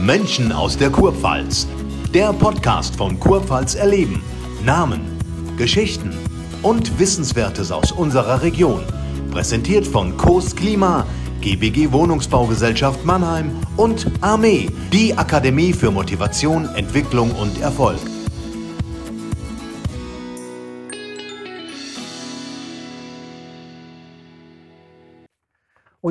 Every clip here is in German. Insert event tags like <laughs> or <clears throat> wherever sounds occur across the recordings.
Menschen aus der Kurpfalz. Der Podcast von Kurpfalz erleben. Namen, Geschichten und Wissenswertes aus unserer Region. Präsentiert von Coast Klima, GBG Wohnungsbaugesellschaft Mannheim und Armee, die Akademie für Motivation, Entwicklung und Erfolg.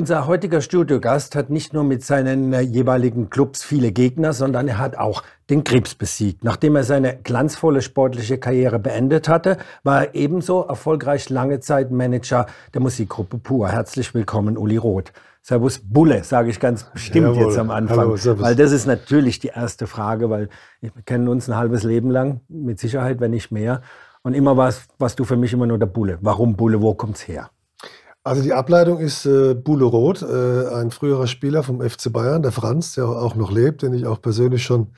Unser heutiger Studiogast hat nicht nur mit seinen äh, jeweiligen Clubs viele Gegner, sondern er hat auch den Krebs besiegt. Nachdem er seine glanzvolle sportliche Karriere beendet hatte, war er ebenso erfolgreich lange Zeit Manager der Musikgruppe Pur. Herzlich willkommen, Uli Roth. Servus Bulle, sage ich ganz bestimmt Jawohl. jetzt am Anfang. Hallo, weil das ist natürlich die erste Frage, weil wir kennen uns ein halbes Leben lang, mit Sicherheit, wenn nicht mehr. Und immer warst, warst du für mich immer nur der Bulle. Warum Bulle? Wo kommt's her? Also die Ableitung ist äh, Bule Roth, äh, ein früherer Spieler vom FC Bayern, der Franz, der auch noch lebt, den ich auch persönlich schon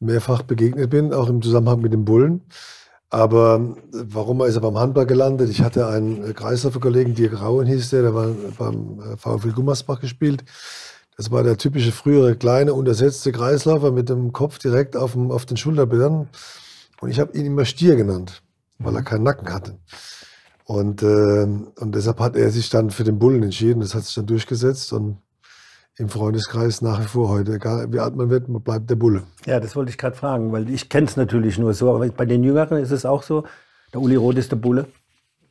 mehrfach begegnet bin, auch im Zusammenhang mit dem Bullen. Aber äh, warum ist er beim Handball gelandet? Ich hatte einen äh, Kreisläufer-Kollegen, Dirk Rauen hieß der, der war beim äh, VfL Gummersbach gespielt. Das war der typische frühere kleine, untersetzte Kreisläufer mit dem Kopf direkt auf, dem, auf den Schulterblättern. Und ich habe ihn immer Stier genannt, weil er keinen Nacken hatte. Und, äh, und deshalb hat er sich dann für den Bullen entschieden. Das hat sich dann durchgesetzt und im Freundeskreis nach wie vor heute, egal wie alt man wird, man bleibt der Bulle. Ja, das wollte ich gerade fragen, weil ich kenne es natürlich nur so, aber bei den Jüngeren ist es auch so, der Uli Roth ist der Bulle.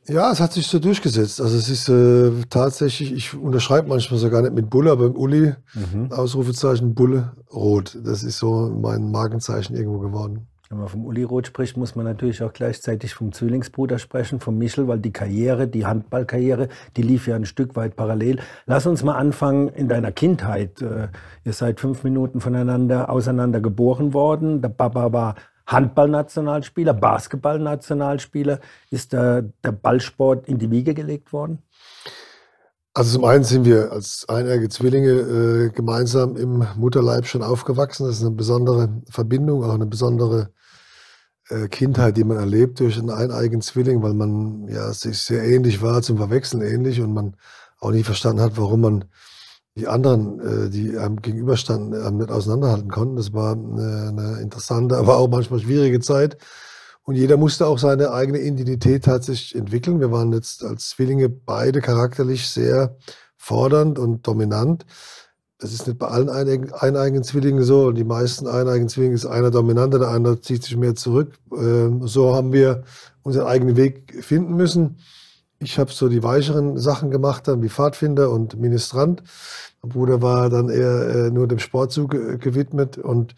Ja, es hat sich so durchgesetzt. Also es ist äh, tatsächlich, ich unterschreibe manchmal so gar nicht mit Bulle, aber im Uli, mhm. Ausrufezeichen Bulle Rot. Das ist so mein Markenzeichen irgendwo geworden. Wenn man vom Uli Roth spricht, muss man natürlich auch gleichzeitig vom Zwillingsbruder sprechen, vom Michel, weil die Karriere, die Handballkarriere, die lief ja ein Stück weit parallel. Lass uns mal anfangen in deiner Kindheit. Äh, ihr seid fünf Minuten voneinander auseinander geboren worden. Der Papa war Handballnationalspieler, Basketballnationalspieler. Ist der, der Ballsport in die Wiege gelegt worden? Also zum einen sind wir als eineige Zwillinge äh, gemeinsam im Mutterleib schon aufgewachsen. Das ist eine besondere Verbindung, auch eine besondere äh, Kindheit, die man erlebt durch einen eineigen Zwilling, weil man ja sich sehr ähnlich war, zum Verwechseln ähnlich und man auch nie verstanden hat, warum man die anderen, äh, die einem gegenüberstanden, nicht auseinanderhalten konnten. Das war eine, eine interessante, aber auch manchmal schwierige Zeit. Und jeder musste auch seine eigene Identität tatsächlich entwickeln. Wir waren jetzt als Zwillinge beide charakterlich sehr fordernd und dominant. Das ist nicht bei allen eineigen Zwillingen so. Die meisten eineigen Zwillinge ist einer dominanter, der andere zieht sich mehr zurück. Ähm, so haben wir unseren eigenen Weg finden müssen. Ich habe so die weicheren Sachen gemacht, dann wie Pfadfinder und Ministrant. Mein Bruder war dann eher äh, nur dem Sportzug gewidmet. Und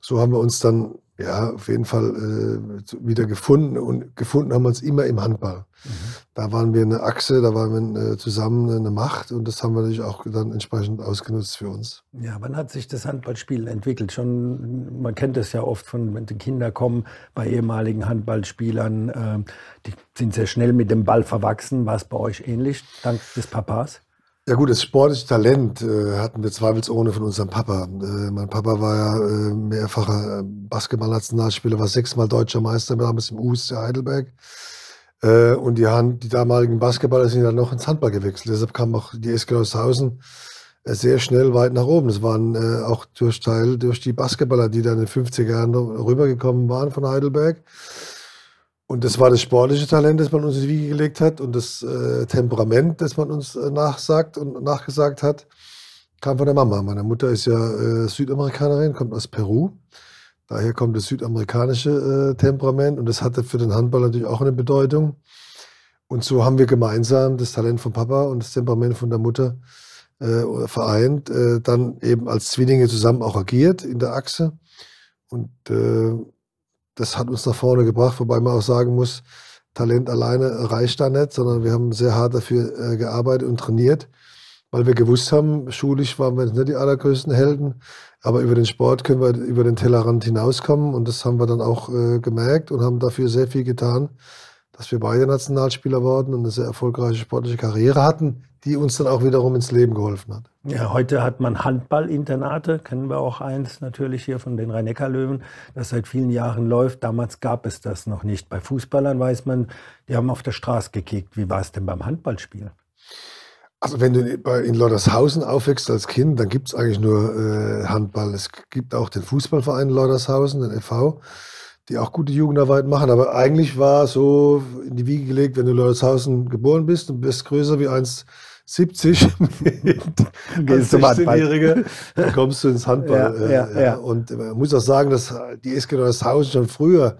so haben wir uns dann ja, auf jeden Fall äh, wieder gefunden und gefunden haben wir uns immer im Handball. Mhm. Da waren wir eine Achse, da waren wir äh, zusammen eine Macht und das haben wir natürlich auch dann entsprechend ausgenutzt für uns. Ja, wann hat sich das Handballspiel entwickelt? Schon, man kennt das ja oft von, wenn die Kinder kommen bei ehemaligen Handballspielern, äh, die sind sehr schnell mit dem Ball verwachsen. War es bei euch ähnlich, dank des Papas? Ja gut, das sportliche Talent äh, hatten wir zweifelsohne von unserem Papa. Äh, mein Papa war ja äh, mehrfacher Basketball-Nationalspieler, war sechsmal deutscher Meister damals im USC Heidelberg. Äh, und die, Hand, die damaligen Basketballer sind dann noch ins Handball gewechselt. Deshalb kam auch die SG Laushausen äh, sehr schnell weit nach oben. Das waren äh, auch durch Teil durch die Basketballer, die dann in den 50er Jahren rübergekommen waren von Heidelberg. Und das war das sportliche Talent, das man uns in die Wiege gelegt hat und das äh, Temperament, das man uns äh, nachsagt und nachgesagt hat, kam von der Mama. Meine Mutter ist ja äh, Südamerikanerin, kommt aus Peru. Daher kommt das südamerikanische äh, Temperament und das hatte für den Handball natürlich auch eine Bedeutung. Und so haben wir gemeinsam das Talent von Papa und das Temperament von der Mutter äh, vereint, äh, dann eben als Zwillinge zusammen auch agiert in der Achse. Und das hat uns nach vorne gebracht, wobei man auch sagen muss, Talent alleine reicht da nicht, sondern wir haben sehr hart dafür äh, gearbeitet und trainiert, weil wir gewusst haben, schulisch waren wir nicht die allergrößten Helden, aber über den Sport können wir über den Tellerrand hinauskommen und das haben wir dann auch äh, gemerkt und haben dafür sehr viel getan, dass wir beide Nationalspieler wurden und eine sehr erfolgreiche sportliche Karriere hatten, die uns dann auch wiederum ins Leben geholfen hat. Ja, heute hat man Handballinternate, kennen wir auch eins natürlich hier von den Rhein-Neckar-Löwen, das seit vielen Jahren läuft. Damals gab es das noch nicht. Bei Fußballern weiß man, die haben auf der Straße gekickt. Wie war es denn beim Handballspielen? Also wenn du in Leutershausen aufwächst als Kind, dann gibt es eigentlich nur äh, Handball. Es gibt auch den Fußballverein Leutershausen, den FV, die auch gute Jugendarbeit machen. Aber eigentlich war so in die Wiege gelegt, wenn du in Leutershausen geboren bist und bist größer wie 1,70 <laughs> als 16-Jähriger, dann kommst du ins Handball. Ja, ja, äh, ja. Und man muss auch sagen, dass die SG Leutershausen schon früher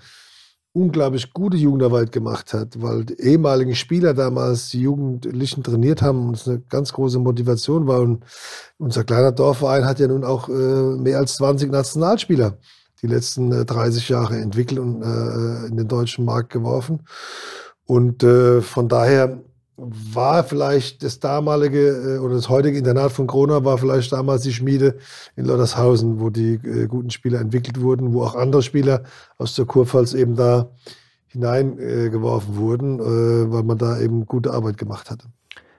unglaublich gute Jugendarbeit gemacht hat, weil die ehemaligen Spieler damals die Jugendlichen trainiert haben und es eine ganz große Motivation war. Und unser kleiner Dorfverein hat ja nun auch äh, mehr als 20 Nationalspieler die letzten äh, 30 Jahre entwickelt und äh, in den deutschen Markt geworfen. Und äh, von daher war vielleicht das damalige äh, oder das heutige Internat von Krona war vielleicht damals die Schmiede in Loddershausen, wo die äh, guten Spieler entwickelt wurden, wo auch andere Spieler aus der Kurpfalz eben da hineingeworfen äh, wurden, äh, weil man da eben gute Arbeit gemacht hatte.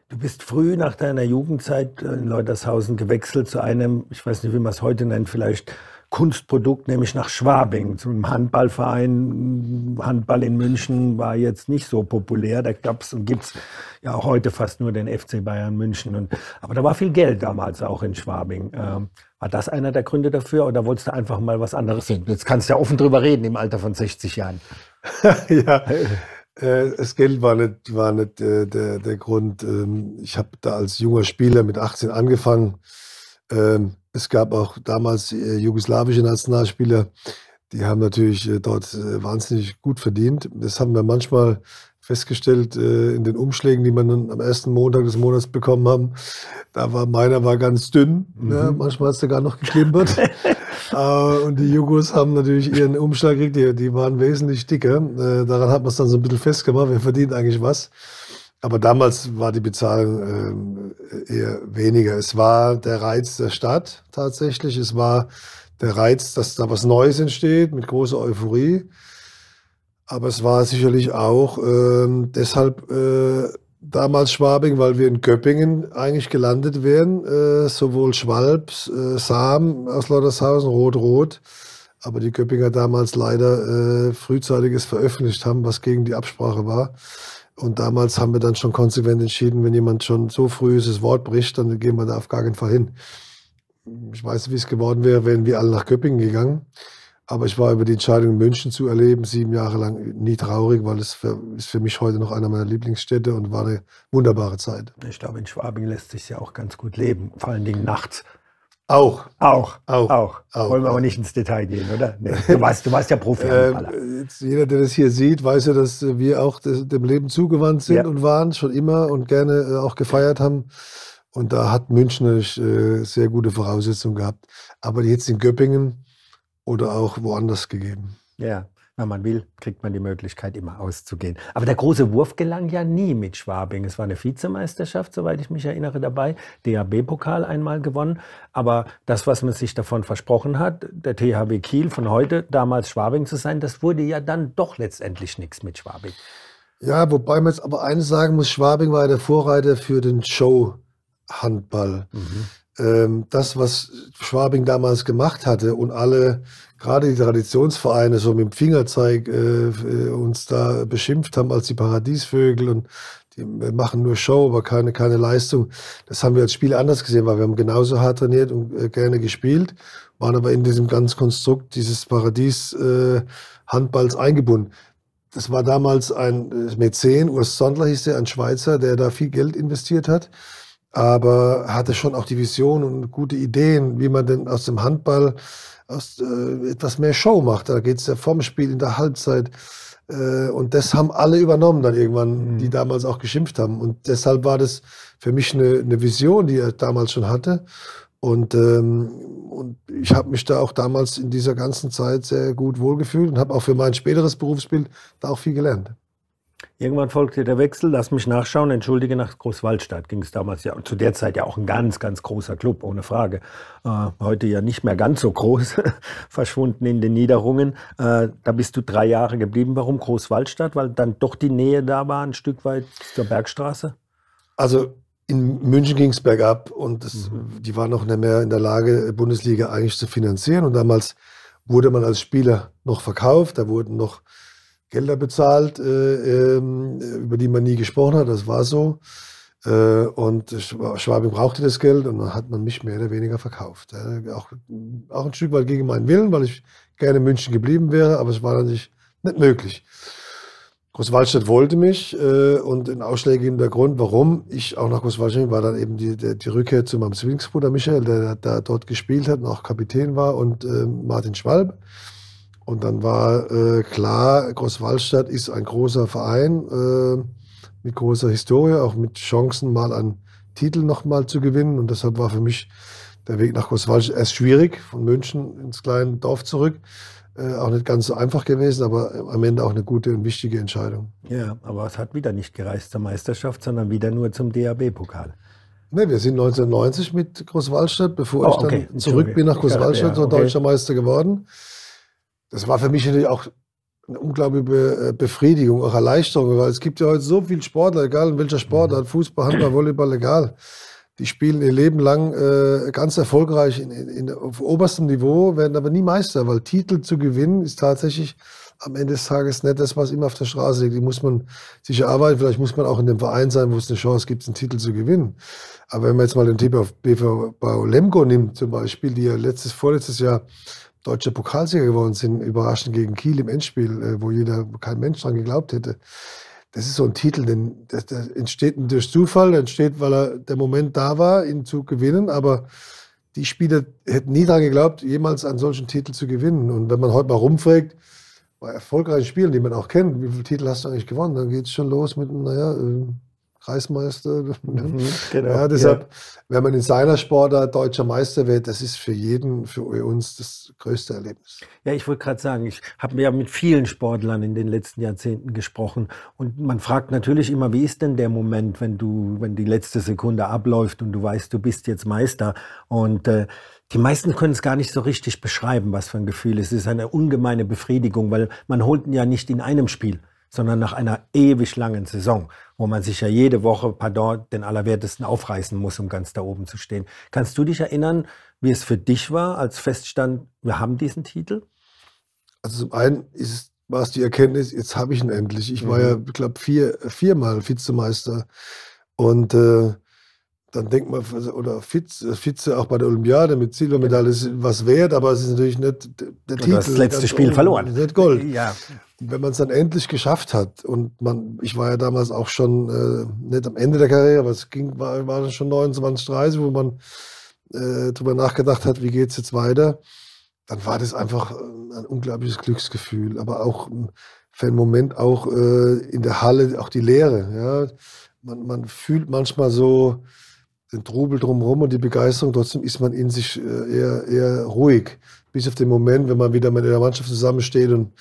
Du bist früh nach deiner Jugendzeit in Leutershausen gewechselt zu einem, ich weiß nicht, wie man es heute nennt, vielleicht Kunstprodukt, nämlich nach Schwabing, zum Handballverein. Handball in München war jetzt nicht so populär. Da gab es und gibt es ja auch heute fast nur den FC Bayern München. Und, aber da war viel Geld damals auch in Schwabing. Ähm, war das einer der Gründe dafür oder wolltest du einfach mal was anderes sehen? Jetzt kannst du ja offen drüber reden im Alter von 60 Jahren. <laughs> ja. Äh, das Geld war nicht, war nicht äh, der, der Grund. Ähm, ich habe da als junger Spieler mit 18 angefangen. Ähm, es gab auch damals äh, jugoslawische Nationalspieler, die haben natürlich äh, dort äh, wahnsinnig gut verdient. Das haben wir manchmal festgestellt in den Umschlägen, die wir dann am ersten Montag des Monats bekommen haben. Da war meiner war ganz dünn. Ne? Mhm. Ja, manchmal hat es da gar noch geklimpert. <laughs> und die Jugos haben natürlich ihren Umschlag gekriegt, die, die waren wesentlich dicker. Daran hat man es dann so ein bisschen festgemacht, wer verdient eigentlich was. Aber damals war die Bezahlung äh, eher weniger. Es war der Reiz der Stadt tatsächlich. Es war der Reiz, dass da was Neues entsteht mit großer Euphorie. Aber es war sicherlich auch äh, deshalb äh, damals Schwabing, weil wir in Göppingen eigentlich gelandet wären. Äh, sowohl Schwalbs, äh, Sam aus Lottershausen, Rot-Rot. Aber die Göppinger damals leider äh, frühzeitiges veröffentlicht haben, was gegen die Absprache war. Und damals haben wir dann schon konsequent entschieden, wenn jemand schon so früh das Wort bricht, dann gehen wir da auf gar keinen Fall hin. Ich weiß nicht, wie es geworden wäre, wären wir alle nach Göppingen gegangen. Aber ich war über die Entscheidung, München zu erleben, sieben Jahre lang nie traurig, weil es für, ist für mich heute noch einer meiner Lieblingsstädte und war eine wunderbare Zeit. Ich glaube, in Schwabing lässt sich ja auch ganz gut leben, vor allen Dingen nachts. Auch. Auch. Auch. Auch. auch. Wollen wir aber nicht ins Detail gehen, oder? Nee. Du, warst, du warst ja Profi. Ähm, jeder, der das hier sieht, weiß ja, dass wir auch dem Leben zugewandt sind ja. und waren, schon immer und gerne äh, auch gefeiert haben. Und da hat München natürlich äh, sehr gute Voraussetzungen gehabt. Aber jetzt in Göppingen oder auch woanders gegeben. Ja wenn man will, kriegt man die Möglichkeit, immer auszugehen. Aber der große Wurf gelang ja nie mit Schwabing. Es war eine Vizemeisterschaft, soweit ich mich erinnere, dabei. DHB-Pokal einmal gewonnen. Aber das, was man sich davon versprochen hat, der THW Kiel von heute, damals Schwabing zu sein, das wurde ja dann doch letztendlich nichts mit Schwabing. Ja, wobei man jetzt aber eines sagen muss, Schwabing war der Vorreiter für den Show-Handball. Mhm. Ähm, das, was Schwabing damals gemacht hatte und alle gerade die Traditionsvereine so mit dem Fingerzeig äh, äh, uns da beschimpft haben als die Paradiesvögel und die machen nur Show, aber keine, keine Leistung. Das haben wir als Spieler anders gesehen, weil wir haben genauso hart trainiert und äh, gerne gespielt, waren aber in diesem ganzen Konstrukt dieses Paradies-Handballs äh, eingebunden. Das war damals ein äh, Mäzen, Urs Sondler hieß der, ein Schweizer, der da viel Geld investiert hat, aber hatte schon auch die Vision und gute Ideen, wie man denn aus dem Handball aus, äh, etwas mehr Show macht. Da geht es ja vom Spiel in der Halbzeit. Äh, und das haben alle übernommen dann irgendwann, mhm. die damals auch geschimpft haben. Und deshalb war das für mich eine, eine Vision, die er damals schon hatte. Und, ähm, und ich habe mich da auch damals in dieser ganzen Zeit sehr gut wohlgefühlt und habe auch für mein späteres Berufsbild da auch viel gelernt. Irgendwann folgte der Wechsel, lass mich nachschauen, entschuldige, nach Großwaldstadt ging es damals ja, zu der Zeit ja auch ein ganz, ganz großer Club, ohne Frage. Äh, heute ja nicht mehr ganz so groß, <laughs> verschwunden in den Niederungen. Äh, da bist du drei Jahre geblieben. Warum Großwaldstadt? Weil dann doch die Nähe da war, ein Stück weit zur Bergstraße? Also in München ging es bergab und das, mhm. die waren noch nicht mehr in der Lage, Bundesliga eigentlich zu finanzieren. Und damals wurde man als Spieler noch verkauft, da wurden noch Gelder bezahlt, äh, ähm, über die man nie gesprochen hat. Das war so. Äh, und Schwabing brauchte das Geld und dann hat man mich mehr oder weniger verkauft. Auch, auch ein Stück weit gegen meinen Willen, weil ich gerne in München geblieben wäre, aber es war natürlich nicht möglich. Großwaldstadt wollte mich äh, und ein ausschlaggebender Grund, warum ich auch nach Großwaldstadt war dann eben die, die, die Rückkehr zu meinem Zwillingsbruder Michael, der da dort gespielt hat und auch Kapitän war und äh, Martin Schwalb. Und dann war äh, klar, Großwaldstadt ist ein großer Verein äh, mit großer Historie, auch mit Chancen mal einen Titel nochmal zu gewinnen. Und deshalb war für mich der Weg nach Großwaldstadt erst schwierig, von München ins kleine Dorf zurück. Äh, auch nicht ganz so einfach gewesen, aber am Ende auch eine gute und wichtige Entscheidung. Ja, aber es hat wieder nicht gereist zur Meisterschaft, sondern wieder nur zum DAB-Pokal. Ne, wir sind 1990 mit Großwaldstadt, bevor oh, ich dann okay. zurück bin nach Großwaldstadt, so okay. deutscher Meister geworden. Das war für mich natürlich auch eine unglaubliche äh, Befriedigung, auch Erleichterung, weil es gibt ja heute so viele Sportler, egal in welcher Sportart, Fußball, Handball, Volleyball, egal die spielen ihr Leben lang äh, ganz erfolgreich in, in, auf oberstem Niveau, werden aber nie Meister, weil Titel zu gewinnen ist tatsächlich am Ende des Tages nicht das, was immer auf der Straße liegt. Die muss man sich erarbeiten. Vielleicht muss man auch in dem Verein sein, wo es eine Chance gibt, einen Titel zu gewinnen. Aber wenn man jetzt mal den Tipp auf BV Lemgo nimmt, zum Beispiel, die ja letztes, vorletztes Jahr deutscher Pokalsieger geworden sind, überraschend gegen Kiel im Endspiel, äh, wo jeder, kein Mensch dran geglaubt hätte das ist so ein Titel, den, der, der entsteht durch Zufall, entsteht, weil er der Moment da war, ihn zu gewinnen, aber die Spieler hätten nie daran geglaubt, jemals einen solchen Titel zu gewinnen. Und wenn man heute mal rumfragt, bei erfolgreichen Spielen, die man auch kennt, wie viele Titel hast du eigentlich gewonnen, dann geht es schon los mit, naja, äh, Kreismeister. <laughs> Mhm, genau. ja, deshalb, ja. wenn man in seiner Sportart deutscher Meister wird, das ist für jeden, für uns das größte Erlebnis. Ja, ich wollte gerade sagen, ich habe ja mit vielen Sportlern in den letzten Jahrzehnten gesprochen und man fragt natürlich immer, wie ist denn der Moment, wenn du, wenn die letzte Sekunde abläuft und du weißt, du bist jetzt Meister und äh, die meisten können es gar nicht so richtig beschreiben, was für ein Gefühl ist. Es ist eine ungemeine Befriedigung, weil man holt ihn ja nicht in einem Spiel sondern nach einer ewig langen Saison, wo man sich ja jede Woche, pardon, den Allerwertesten aufreißen muss, um ganz da oben zu stehen. Kannst du dich erinnern, wie es für dich war, als feststand, wir haben diesen Titel? Also zum einen ist, war es die Erkenntnis, jetzt habe ich ihn endlich. Ich war mhm. ja, ich glaube, vier, viermal Vizemeister. Und äh, dann denkt man, oder Vize, Vize auch bei der Olympiade mit Silbermedaille ist was wert, aber es ist natürlich nicht der du Titel. Das letzte Spiel oben, verloren. Nicht Gold. Ja. Wenn man es dann endlich geschafft hat und man, ich war ja damals auch schon äh, nicht am Ende der Karriere, aber es ging, war, war schon 29, 30, wo man äh, darüber nachgedacht hat, wie geht es jetzt weiter, dann war das einfach äh, ein unglaubliches Glücksgefühl, aber auch für einen Moment auch äh, in der Halle, auch die Leere. Ja. Man, man fühlt manchmal so, den Trubel drumherum und die Begeisterung, trotzdem ist man in sich äh, eher, eher ruhig. Bis auf den Moment, wenn man wieder mit der Mannschaft zusammensteht und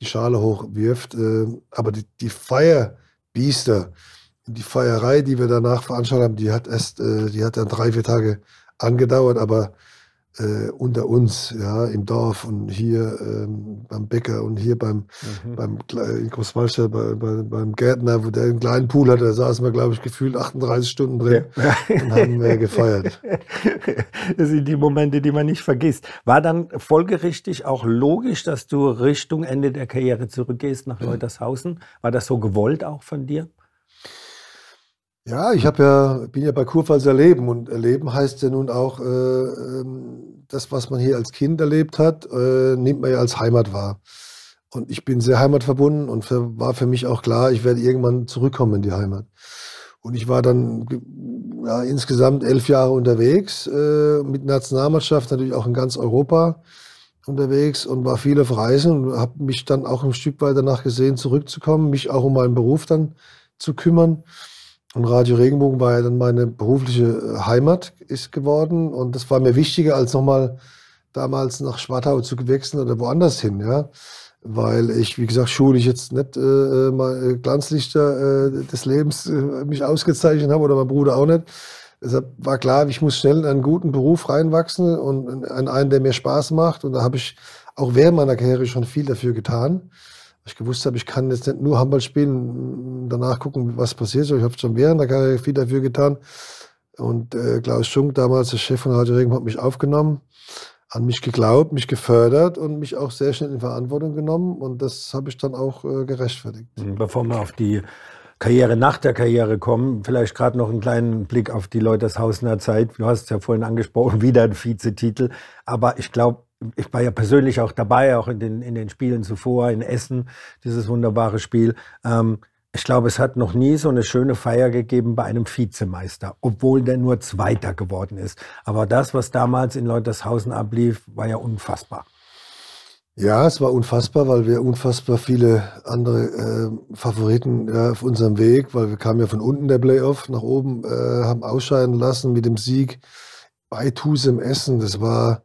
die Schale hochwirft. Äh, aber die, die Feierbiester, die Feierei, die wir danach veranstaltet haben, die hat erst, äh, die hat dann drei, vier Tage angedauert, aber äh, unter uns, ja, im Dorf und hier ähm, beim Bäcker und hier beim, mhm. beim in Großwallstadt, bei, bei, beim Gärtner, wo der einen kleinen Pool hatte, da saßen wir, glaube ich, gefühlt 38 Stunden drin ja. und haben äh, gefeiert. <laughs> Das sind die Momente, die man nicht vergisst. War dann folgerichtig auch logisch, dass du Richtung Ende der Karriere zurückgehst nach Leutershausen? War das so gewollt auch von dir? Ja, ich habe ja, bin ja bei Kurpfalz erleben und erleben heißt ja nun auch, äh, ähm, das, was man hier als Kind erlebt hat, äh, nimmt man ja als Heimat wahr. Und ich bin sehr heimatverbunden und für, war für mich auch klar, ich werde irgendwann zurückkommen in die Heimat. Und ich war dann ja, insgesamt elf Jahre unterwegs, äh, mit Nationalmannschaft natürlich auch in ganz Europa unterwegs und war viel auf Reisen und habe mich dann auch ein Stück weit danach gesehen, zurückzukommen, mich auch um meinen Beruf dann zu kümmern. Und Radio Regenbogen war ja dann meine berufliche äh, Heimat ist geworden. Und das war mir wichtiger, als nochmal damals nach Schwartau zu wechseln oder woanders hin, ja. Weil ich, wie gesagt, schulisch jetzt nicht äh, äh mal äh, Glanzlichter äh, des Lebens äh, mich ausgezeichnet habe oder mein Bruder auch nicht. Deshalb war klar, ich muss schnell in einen guten Beruf reinwachsen und in einen, der mir Spaß macht. Und da habe ich auch während meiner Karriere schon viel dafür getan ich gewusst habe, ich kann jetzt nicht nur Handball spielen, danach gucken, was passiert. So, ich habe schon während der Karriere viel dafür getan. Und äh, Klaus Schunk, damals der Chef von Radio Regen, hat mich aufgenommen, an mich geglaubt, mich gefördert und mich auch sehr schnell in Verantwortung genommen. Und das habe ich dann auch äh, gerechtfertigt. Mhm, bevor wir auf die Karriere nach der Karriere kommen. Vielleicht gerade noch einen kleinen Blick auf die Leutershausener Zeit. Du hast es ja vorhin angesprochen, <laughs> wieder ein Vizetitel. Aber ich glaube, ich war ja persönlich auch dabei, auch in den, in den Spielen zuvor, in Essen, dieses wunderbare Spiel. Ähm, ich glaube, es hat noch nie so eine schöne Feier gegeben bei einem Vizemeister, obwohl der nur Zweiter geworden ist. Aber das, was damals in Leutershausen ablief, war ja unfassbar. Ja, es war unfassbar, weil wir unfassbar viele andere äh, Favoriten ja, auf unserem Weg, weil wir kamen ja von unten der Playoff nach oben, äh, haben ausscheiden lassen mit dem Sieg bei Tusem Essen. Das war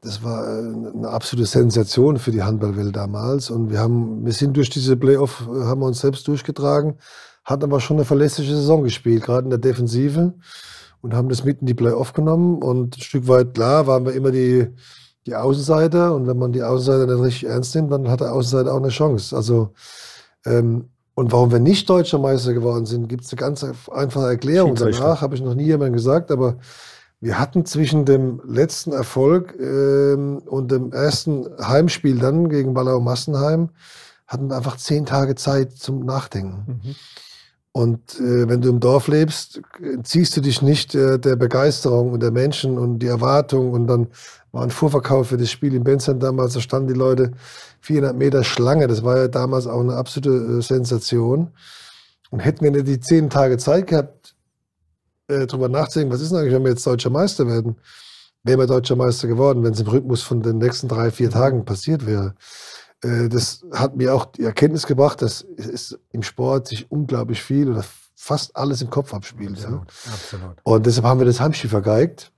das war äh, eine absolute Sensation für die Handballwelt damals. Und wir haben, wir sind durch diese Playoff, äh, haben wir uns selbst durchgetragen, hatten aber schon eine verlässliche Saison gespielt, gerade in der Defensive. Und haben das mit in die Playoff genommen. Und ein Stück weit, klar, waren wir immer die, die Außenseiter. Und wenn man die Außenseiter nicht richtig ernst nimmt, dann hat der Außenseiter auch eine Chance. Also, ähm, und warum wir nicht deutscher Meister geworden sind, gibt es eine ganz einfache Erklärung. Danach habe ich noch nie jemandem gesagt, aber wir hatten zwischen dem letzten Erfolg ähm, und dem ersten Heimspiel dann gegen Ballau Massenheim, hatten wir einfach zehn Tage Zeit zum Nachdenken. Mhm. Und äh, wenn du im Dorf lebst, ziehst du dich nicht äh, der Begeisterung und der Menschen und die Erwartung. Und dann war ein Vorverkauf für das Spiel in Benzheim damals, da standen die Leute 400 Meter Schlange. Das war ja damals auch eine absolute äh, Sensation. Und hätten wir nicht die zehn Tage Zeit gehabt, äh, drüber nachdenken, was ist denn eigentlich, wenn wir jetzt deutscher Meister werden? Wären wir deutscher Meister geworden, wenn es im Rhythmus von den nächsten drei, vier Tagen passiert wäre. Äh, das hat mir auch die Erkenntnis gebracht, dass es im Sport sich unglaublich viel oder fast alles im Kopf abspielt. Absolut, ja. absolut. Und deshalb haben wir das Heimspiel vergeigt.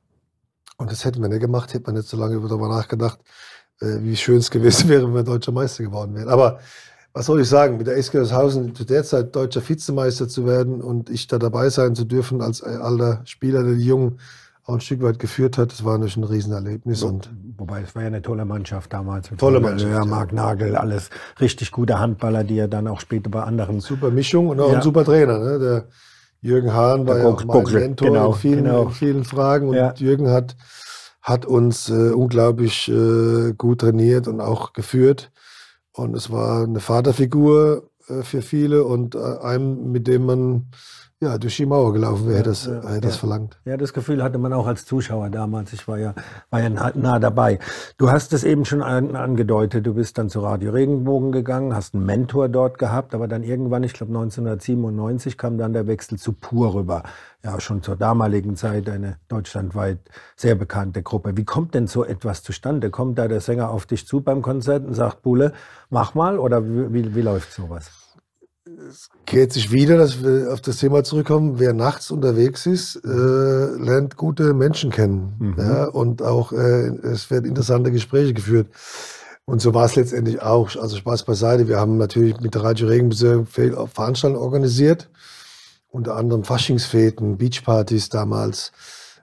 Und das hätten wir nicht gemacht, hätte man nicht so lange darüber nachgedacht, äh, wie schön es gewesen <laughs> wäre, wenn wir deutscher Meister geworden wären. Aber was soll ich sagen, mit der SG Haushausen zu der Zeit deutscher Vizemeister zu werden und ich da dabei sein zu dürfen als alter Spieler, der die Jungen auch ein Stück weit geführt hat, das war natürlich ein Riesenerlebnis. Und Wobei, es war ja eine tolle Mannschaft damals. Tolle Mannschaft. Ja, Marc Nagel, alles richtig gute Handballer, die ja dann auch später bei anderen. Super Mischung und auch ja. ein super Trainer. Ne? Der Jürgen Hahn war der ja auch mein Guckle. Mentor genau, in, vielen, genau. in vielen Fragen und ja. Jürgen hat, hat uns äh, unglaublich äh, gut trainiert und auch geführt. Und es war eine Vaterfigur äh, für viele und äh, einem, mit dem man ja, durch die Mauer gelaufen wäre, ja, das, ja, hätte das verlangt. Ja, das Gefühl hatte man auch als Zuschauer damals. Ich war ja, war ja nah, nah dabei. Du hast es eben schon an, angedeutet, du bist dann zu Radio Regenbogen gegangen, hast einen Mentor dort gehabt, aber dann irgendwann, ich glaube 1997, kam dann der Wechsel zu Pur rüber. Ja, schon zur damaligen Zeit eine deutschlandweit sehr bekannte Gruppe. Wie kommt denn so etwas zustande? Kommt da der Sänger auf dich zu beim Konzert und sagt, Bulle, mach mal? Oder wie, wie, wie läuft sowas? Es kehrt sich wieder, dass wir auf das Thema zurückkommen. Wer nachts unterwegs ist, äh, lernt gute Menschen kennen. Mhm. Ja, und auch äh, es werden interessante Gespräche geführt. Und so war es letztendlich auch. Also Spaß beiseite. Wir haben natürlich mit der Radio Regenbezirk Veranstaltungen organisiert. Unter anderem Faschingsfäten, Beachpartys damals.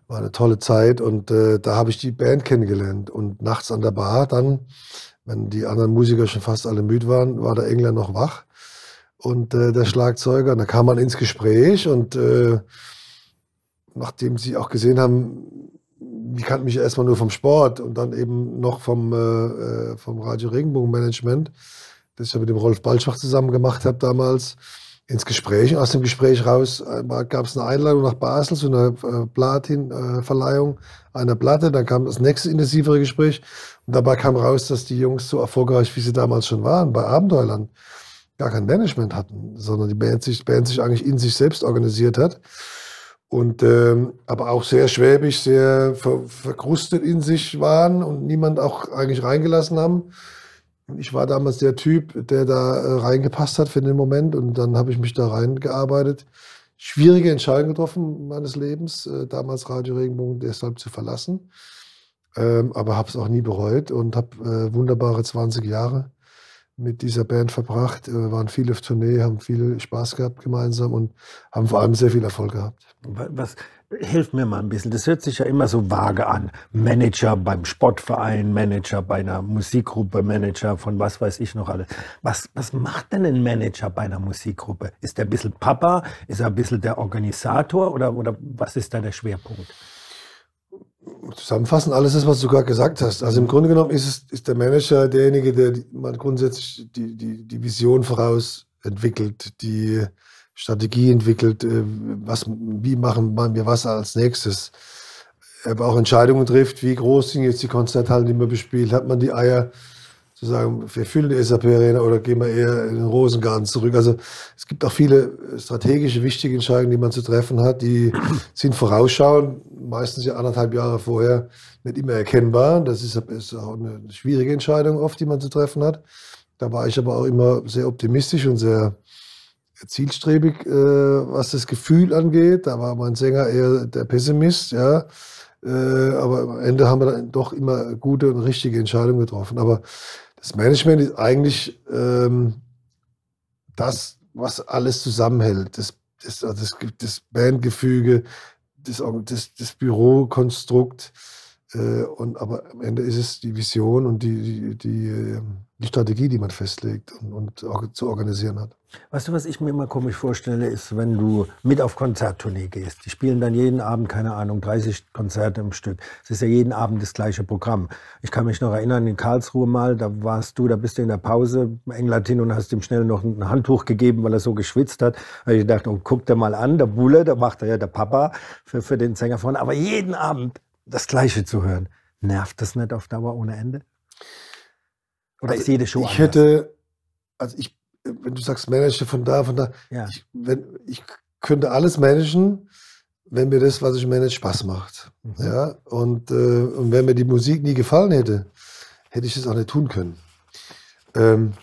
War eine tolle Zeit. Und äh, da habe ich die Band kennengelernt. Und nachts an der Bar dann, wenn die anderen Musiker schon fast alle müde waren, war der Engler noch wach und äh, der Schlagzeuger. Und da kam man ins Gespräch und äh, nachdem sie auch gesehen haben, die kannten mich erstmal nur vom Sport und dann eben noch vom, äh, äh vom Radio Regenbogen Management, das ich ja mit dem Rolf Balschach zusammen gemacht habe damals, ins Gespräch. Aus dem Gespräch raus äh, gab es eine Einladung nach Basel zu einer äh, Platin-Verleihung einer Platte. Dann kam das nächste intensivere Gespräch. Und dabei kam raus, dass die Jungs so erfolgreich, wie sie damals schon waren, bei Abenteuerland, gar kein Management hatten, sondern die Band sich, Band sich eigentlich in sich selbst organisiert hat. Und ähm, aber auch sehr schwäbisch, sehr ver, verkrustet in sich waren und niemand auch eigentlich reingelassen haben. Und ich war damals der Typ, der da äh, reingepasst hat für den Moment und dann habe ich mich da reingearbeitet. Schwierige Entscheidung getroffen meines Lebens, äh, damals Radio Regenbogen deshalb zu verlassen. Ähm, aber habe es auch nie bereut und habe äh, wunderbare 20 Jahre mit dieser Band verbracht, wir waren viel auf Tournee, haben viel Spaß gehabt gemeinsam und haben vor allem sehr viel Erfolg gehabt. Was, hilf mir mal ein bisschen, das hört sich ja immer so vage an. Manager beim Sportverein, Manager bei einer Musikgruppe, Manager von was weiß ich noch alles. Was, was macht denn ein Manager bei einer Musikgruppe? Ist er ein bisschen Papa? Ist er ein bisschen der Organisator oder, oder was ist da der Schwerpunkt? Zusammenfassen, alles das, was du gerade gesagt hast. Also im Grunde genommen ist, es, ist der Manager derjenige, der mal grundsätzlich die, die, die Vision voraus entwickelt, die Strategie entwickelt, äh, was, wie machen wir was als nächstes. Aber auch Entscheidungen trifft, wie groß sind jetzt die Konzerthallen, die man bespielt. Hat man die Eier, zu sagen, wir füllen die SAP-Arena oder gehen wir eher in den Rosengarten zurück. Also es gibt auch viele strategische, wichtige Entscheidungen, die man zu treffen hat, die <clears throat> sind vorausschauend, meistens ja anderthalb Jahre vorher, nicht immer erkennbar. Das ist, ist auch eine schwierige Entscheidung oft, die man zu treffen hat. Da war ich aber auch immer sehr optimistisch und sehr zielstrebig, äh, was das Gefühl angeht. Da war mein Sänger eher der Pessimist, ja. Äh, aber am Ende haben wir dann doch immer gute und richtige Entscheidungen getroffen. Aber das Management ist eigentlich ähm, das, was alles zusammenhält. Das, das, das, das Bandgefüge, das, das, das Bürokonstrukt. Äh, und, aber am Ende ist es die Vision und die, die, die, ähm, die Strategie, die man festlegt und, und zu organisieren hat. Weißt du, was ich mir immer komisch vorstelle, ist, wenn du mit auf Konzerttournee gehst. Die spielen dann jeden Abend, keine Ahnung, 30 Konzerte im Stück. Es ist ja jeden Abend das gleiche Programm. Ich kann mich noch erinnern, in Karlsruhe mal, da warst du, da bist du in der Pause, England hin und hast ihm schnell noch ein Handtuch gegeben, weil er so geschwitzt hat. Da ich gedacht, oh, guck dir mal an, der Bulle, da macht er ja der Papa für, für den Sänger vorne. Aber jeden Abend das Gleiche zu hören, nervt das nicht auf Dauer ohne Ende? Oder also ist jede Show Ich anders? hätte, also ich, wenn du sagst, manage von da, von da, ja. ich, wenn, ich könnte alles managen, wenn mir das, was ich manage, Spaß macht. Mhm. Ja, und, äh, und wenn mir die Musik nie gefallen hätte, hätte ich das auch nicht tun können. Ähm,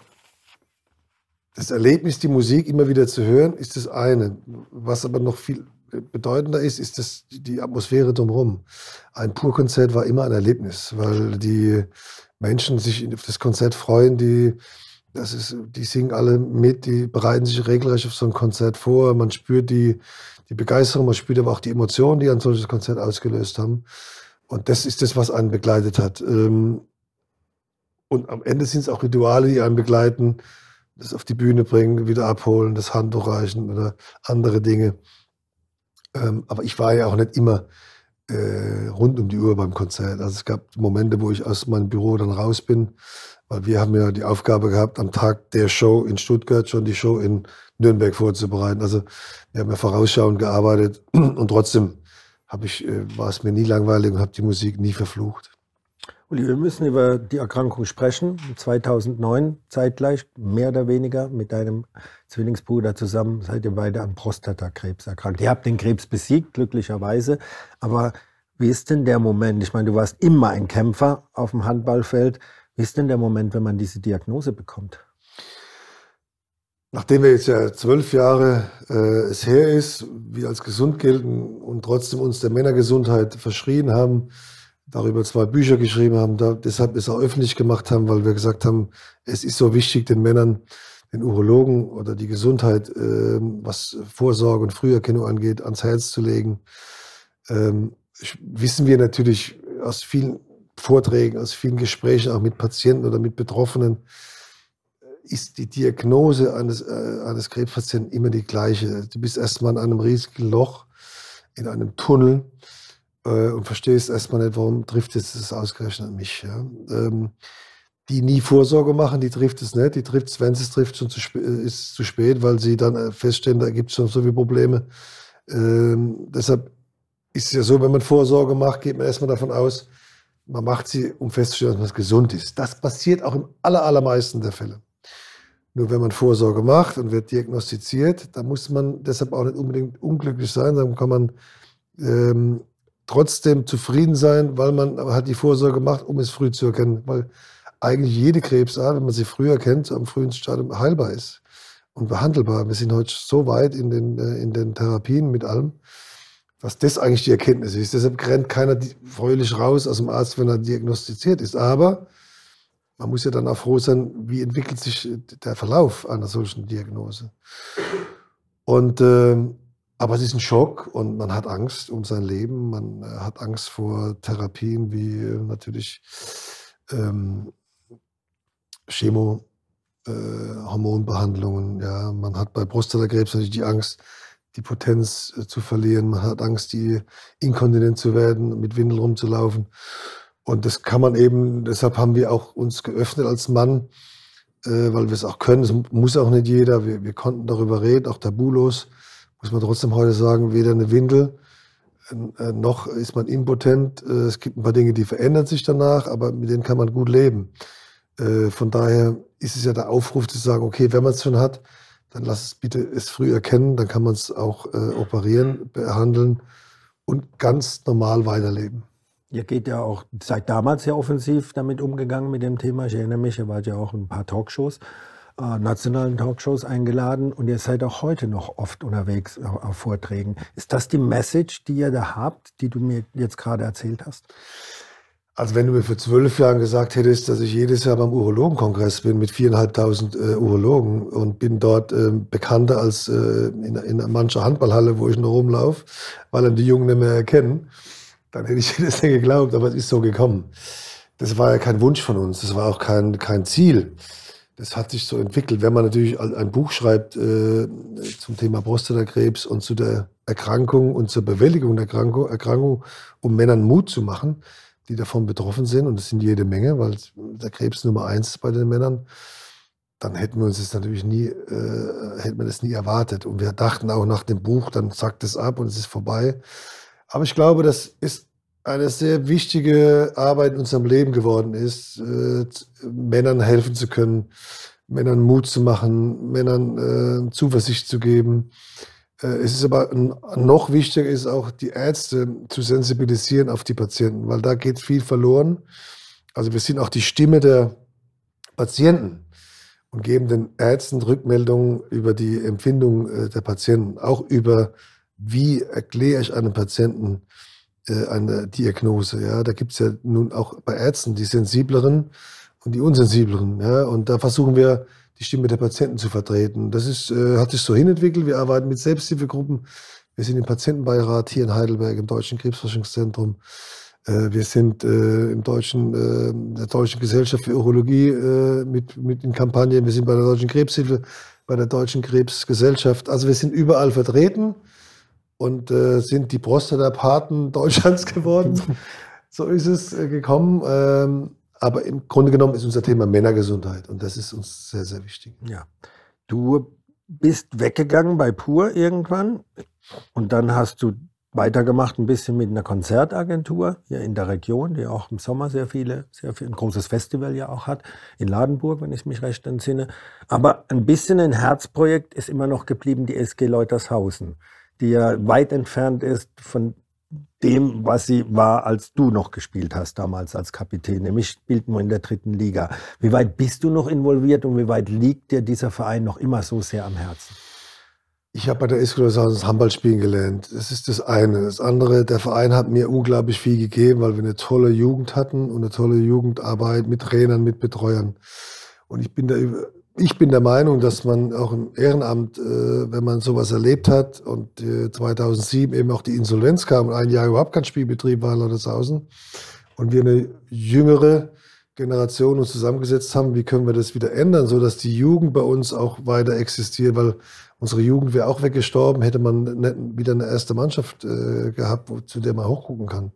das Erlebnis, die Musik immer wieder zu hören, ist das eine. Was aber noch viel bedeutender ist, ist das, die Atmosphäre drumherum. Ein Purkonzert war immer ein Erlebnis, weil die Menschen sich auf das Konzert freuen, die, das ist, die singen alle mit, die bereiten sich regelrecht auf so ein Konzert vor. Man spürt die, die Begeisterung, man spürt aber auch die Emotionen, die ein solches Konzert ausgelöst haben. Und das ist das, was einen begleitet hat. Ähm, und am Ende sind es auch Rituale, die einen begleiten, das auf die Bühne bringen, wieder abholen, das Handtuch reichen oder andere Dinge. Ähm, aber ich war ja auch nicht immer äh, rund um die Uhr beim Konzert. Also es gab Momente, wo ich aus meinem Büro dann raus bin, weil wir haben ja die Aufgabe gehabt, am Tag der Show in Stuttgart schon die Show in Nürnberg vorzubereiten. Also wir haben ja vorausschauend gearbeitet <clears throat> und trotzdem ich, äh, war es mir nie langweilig und habe die Musik nie verflucht. Uli, wir müssen über die Erkrankung sprechen. 2009 zeitgleich, mehr oder weniger, mit deinem Zwillingsbruder zusammen seid ihr beide an Prostatakrebs erkrankt. Ihr habt den Krebs besiegt, glücklicherweise. Aber wie ist denn der Moment? Ich meine, du warst immer ein Kämpfer auf dem Handballfeld. Wie ist denn der Moment, wenn man diese Diagnose bekommt? Nachdem wir jetzt ja zwölf Jahre äh, es her ist, wir als gesund gelten und trotzdem uns der Männergesundheit verschrien haben, darüber zwei Bücher geschrieben haben, da, deshalb es auch öffentlich gemacht haben, weil wir gesagt haben, es ist so wichtig, den Männern, den Urologen oder die Gesundheit, äh, was Vorsorge und Früherkennung angeht, ans Herz zu legen. Ähm, wissen wir natürlich aus vielen Vorträgen, aus vielen Gesprächen auch mit Patienten oder mit Betroffenen, ist die Diagnose eines, äh, eines Krebspatienten immer die gleiche. Du bist erstmal in einem riesigen Loch, in einem Tunnel äh, und verstehst erstmal nicht, warum trifft es das ausgerechnet mich. Ja? Die nie Vorsorge machen, die trifft es nicht. Die trifft es, wenn es trifft, schon zu äh, ist zu spät, weil sie dann äh, feststellen, da gibt es schon so viele Probleme. Ähm, deshalb ist es ja so, wenn man Vorsorge macht, geht man erstmal davon aus, man macht sie, um festzustellen, dass man gesund ist. Das passiert auch im aller, allermeisten der Fälle. Nur wenn man Vorsorge macht und wird diagnostiziert, dann muss man deshalb auch nicht unbedingt unglücklich sein, dann kann man ähm, trotzdem zufrieden sein, weil man hat die Vorsorge gemacht, um es früh zu erkennen. Weil eigentlich jede Krebsart, wenn man sie früh erkennt, am frühen Stadium heilbar ist und behandelbar. Wir sind heute so weit in den, äh, in den Therapien mit allem, was das eigentlich die Erkenntnis ist. Deshalb rennt keiner fröhlich raus aus dem Arzt, wenn er diagnostiziert ist. Aber man muss ja dann auch froh sein, wie entwickelt sich der Verlauf einer solchen Diagnose. Und äh, aber es ist ein Schock und man hat Angst um sein Leben. Man äh, hat Angst vor Therapien wie äh, natürlich ähm, Chemo, äh. Ja. Man hat bei Prostatakrebs natürlich die Angst, die Potenz äh, zu verlieren. Man hat Angst, die inkontinent zu werden, mit Windel rumzulaufen. Und das kann man eben, deshalb haben wir auch uns geöffnet als Mann, äh, weil wir es auch können. Das muss auch nicht jeder. Wir, wir konnten darüber reden, auch tabulos. Muss man trotzdem heute sagen, weder eine Windel äh, noch ist man impotent. Äh, es gibt ein paar Dinge, die verändern sich danach, aber mit denen kann man gut leben. Äh, von daher ist es ja der Aufruf zu sagen, okay, wenn man es schon hat, dann lass es bitte es früh erkennen, dann kann man es auch äh, operieren, behandeln und ganz normal weiterleben. Ihr geht ja auch seit damals sehr offensiv damit umgegangen mit dem Thema. Ich erinnere mich, ihr wart ja auch in ein paar Talkshows, äh, nationalen Talkshows eingeladen und ihr seid auch heute noch oft unterwegs auf, auf Vorträgen. Ist das die Message, die ihr da habt, die du mir jetzt gerade erzählt hast? Also wenn du mir vor zwölf Jahren gesagt hättest, dass ich jedes Jahr beim Urologenkongress bin mit viereinhalbtausend äh, Urologen und bin dort äh, bekannter als äh, in, in mancher Handballhalle, wo ich noch rumlaufe, weil dann die Jungen nicht mehr erkennen, dann hätte ich <laughs> das nicht geglaubt, aber es ist so gekommen. Das war ja kein Wunsch von uns, das war auch kein, kein Ziel. Das hat sich so entwickelt. Wenn man natürlich ein Buch schreibt äh, zum Thema Prostatakrebs und zu der Erkrankung und zur Bewältigung der Erkrankung, Erkrankung, um Männern Mut zu machen, die davon betroffen sind, und es sind jede Menge, weil der Krebs Nummer eins ist bei den Männern, dann hätten wir uns das natürlich nie, äh, hätten wir das nie erwartet. Und wir dachten auch nach dem Buch, dann zackt es ab und es ist vorbei. Aber ich glaube, das ist eine sehr wichtige Arbeit in unserem Leben geworden ist, äh, Männern helfen zu können, Männern Mut zu machen, Männern äh, Zuversicht zu geben. Äh, es ist aber noch wichtiger ist auch die Ärzte zu sensibilisieren auf die Patienten, weil da geht viel verloren. Also wir sind auch die Stimme der Patienten und geben den Ärzten Rückmeldungen über die Empfindung äh, der Patienten, auch über wie erkläre ich einem Patienten äh, eine Diagnose. Ja, da gibt es ja nun auch bei Ärzten die sensibleren und die unsensibleren. Ja, und da versuchen wir die Stimme der Patienten zu vertreten. Das ist, äh, hat sich so hinentwickelt. Wir arbeiten mit Selbsthilfegruppen. Wir sind im Patientenbeirat hier in Heidelberg im Deutschen Krebsforschungszentrum. Äh, wir sind äh, im deutschen, äh, der Deutschen Gesellschaft für Urologie äh, mit, mit in Kampagnen. Wir sind bei der Deutschen Krebshilfe, bei der Deutschen Krebsgesellschaft. Also wir sind überall vertreten und äh, sind die Prostata-Paten <laughs> Deutschlands geworden. <laughs> so ist es gekommen. Ähm, aber im Grunde genommen ist unser Thema Männergesundheit und das ist uns sehr, sehr wichtig. Ja. Du bist weggegangen bei Pur irgendwann und dann hast du weitergemacht ein bisschen mit einer Konzertagentur hier in der Region, die auch im Sommer sehr viele, sehr viel, ein großes Festival ja auch hat, in Ladenburg, wenn ich mich recht entsinne. Aber ein bisschen ein Herzprojekt ist immer noch geblieben, die SG Leutershausen die ja weit entfernt ist von dem, was sie war, als du noch gespielt hast damals als Kapitän. Nämlich spielt nur in der dritten Liga. Wie weit bist du noch involviert und wie weit liegt dir dieser Verein noch immer so sehr am Herzen? Ich habe bei der Eskiloshaus Handball spielen gelernt. Das ist das eine. Das andere, der Verein hat mir unglaublich viel gegeben, weil wir eine tolle Jugend hatten und eine tolle Jugendarbeit mit Trainern, mit Betreuern. Und ich bin da ich bin der Meinung, dass man auch im Ehrenamt, äh, wenn man sowas erlebt hat und äh, 2007 eben auch die Insolvenz kam und ein Jahr überhaupt kein Spielbetrieb war in Lottershausen und wir eine jüngere Generation uns zusammengesetzt haben, wie können wir das wieder ändern, so dass die Jugend bei uns auch weiter existiert, weil unsere Jugend wäre auch weggestorben, hätte man nicht wieder eine erste Mannschaft äh, gehabt, zu der man hochgucken kann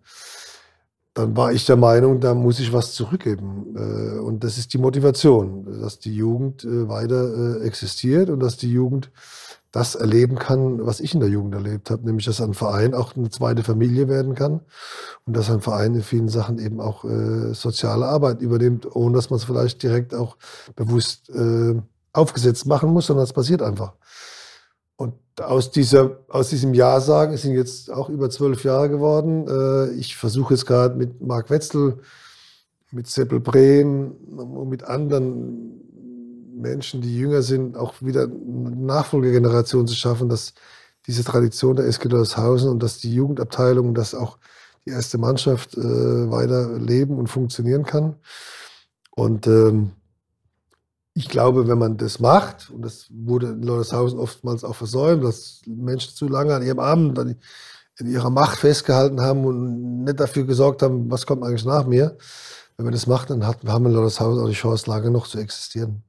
dann war ich der Meinung, da muss ich was zurückgeben. Äh, und das ist die Motivation, dass die Jugend äh, weiter äh, existiert und dass die Jugend das erleben kann, was ich in der Jugend erlebt habe, nämlich dass ein Verein auch eine zweite Familie werden kann und dass ein Verein in vielen Sachen eben auch soziale Arbeit übernimmt, ohne dass man es vielleicht direkt auch bewusst aufgesetzt machen muss, sondern es passiert einfach. Aus, dieser, aus diesem Ja sagen, es sind jetzt auch über zwölf Jahre geworden. Äh, ich versuche jetzt gerade mit Marc Wetzel, mit Seppel Brehm und mit anderen Menschen, die jünger sind, auch wieder eine Nachfolgegeneration zu schaffen, dass diese Tradition der SG Hausen und dass die Jugendabteilung, dass auch die erste Mannschaft äh, weiter leben und funktionieren kann. Und ähm, ich glaube, wenn man das macht, und das wurde in Leutershausen oftmals auch versäumt, dass Menschen zu lange an ihrem Abend in ihrer Macht festgehalten haben und nicht dafür gesorgt haben, was kommt eigentlich nach mir. Wenn man das macht, dann hat, haben wir in Leutershausen auch die Chance, lange noch zu existieren.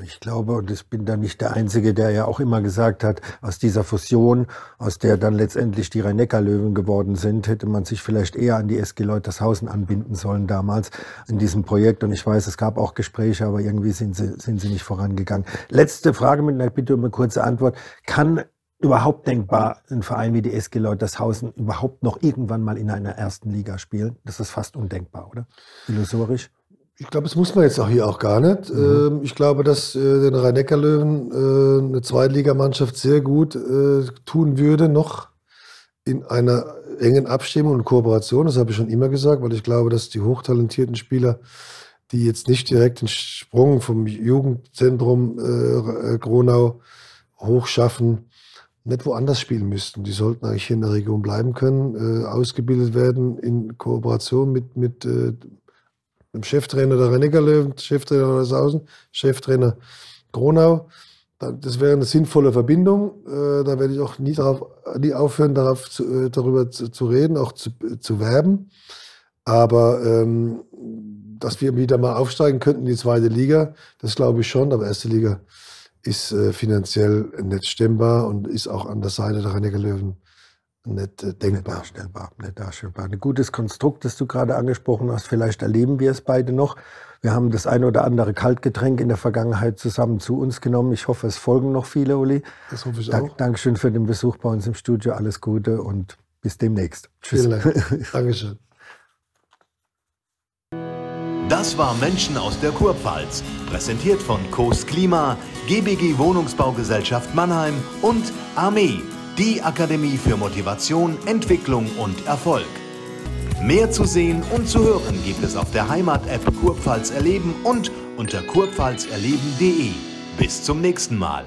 Ich glaube, und ich bin da nicht der Einzige, der ja auch immer gesagt hat, aus dieser Fusion, aus der dann letztendlich die Rhein-Neckar-Löwen geworden sind, hätte man sich vielleicht eher an die SG Leutershausen anbinden sollen damals in diesem Projekt. Und ich weiß, es gab auch Gespräche, aber irgendwie sind sie, sind sie nicht vorangegangen. Letzte Frage mit einer Bitte um eine kurze Antwort. Kann überhaupt denkbar ein Verein wie die SG Leutershausen überhaupt noch irgendwann mal in einer ersten Liga spielen? Das ist fast undenkbar, oder? Illusorisch? Ich glaube, das muss man jetzt auch hier auch gar nicht. Mhm. Ähm, ich glaube, dass äh, den Rhein-Neckar-Löwen äh, eine Zweitligamannschaft sehr gut äh, tun würde, noch in einer engen Abstimmung und Kooperation. Das habe ich schon immer gesagt, weil ich glaube, dass die hochtalentierten Spieler, die jetzt nicht direkt den Sprung vom Jugendzentrum Gronau hochschaffen, nicht woanders spielen müssten. Die sollten eigentlich hier in der Region bleiben können, ausgebildet werden in Kooperation mit, mit dem Cheftrainer der Rennecker Cheftrainer Neushausen, Cheftrainer Gronau. Das wäre eine sinnvolle Verbindung. Äh, da werde ich auch nie, darauf, nie aufhören, darauf zu, äh, darüber zu, zu, reden, auch zu, zu werben. Aber ähm, dass wir wieder mal aufsteigen könnten in die zweite Liga, das glaube ich schon. Aber erste Liga ist äh, finanziell nicht stemmbar und ist auch an der Seite der Rennecker Löwen nicht äh, denkbar. Nicht darstellbar, nicht darstellbar. Ein gutes Konstrukt, das du gerade angesprochen hast. Vielleicht erleben wir es beide noch. Wir haben das ein oder andere Kaltgetränk in der Vergangenheit zusammen zu uns genommen. Ich hoffe, es folgen noch viele, Uli. Das hoffe ich Dank, auch. Dankeschön für den Besuch bei uns im Studio. Alles Gute und bis demnächst. Tschüss. Vielen Dank. <laughs> Dankeschön. Das war Menschen aus der Kurpfalz, präsentiert von Coast Klima, GBG Wohnungsbaugesellschaft Mannheim und Armee die Akademie für Motivation, Entwicklung und Erfolg. Mehr zu sehen und zu hören gibt es auf der Heimat-App Kurpfalz erleben und unter kurpfalzerleben.de. Bis zum nächsten Mal.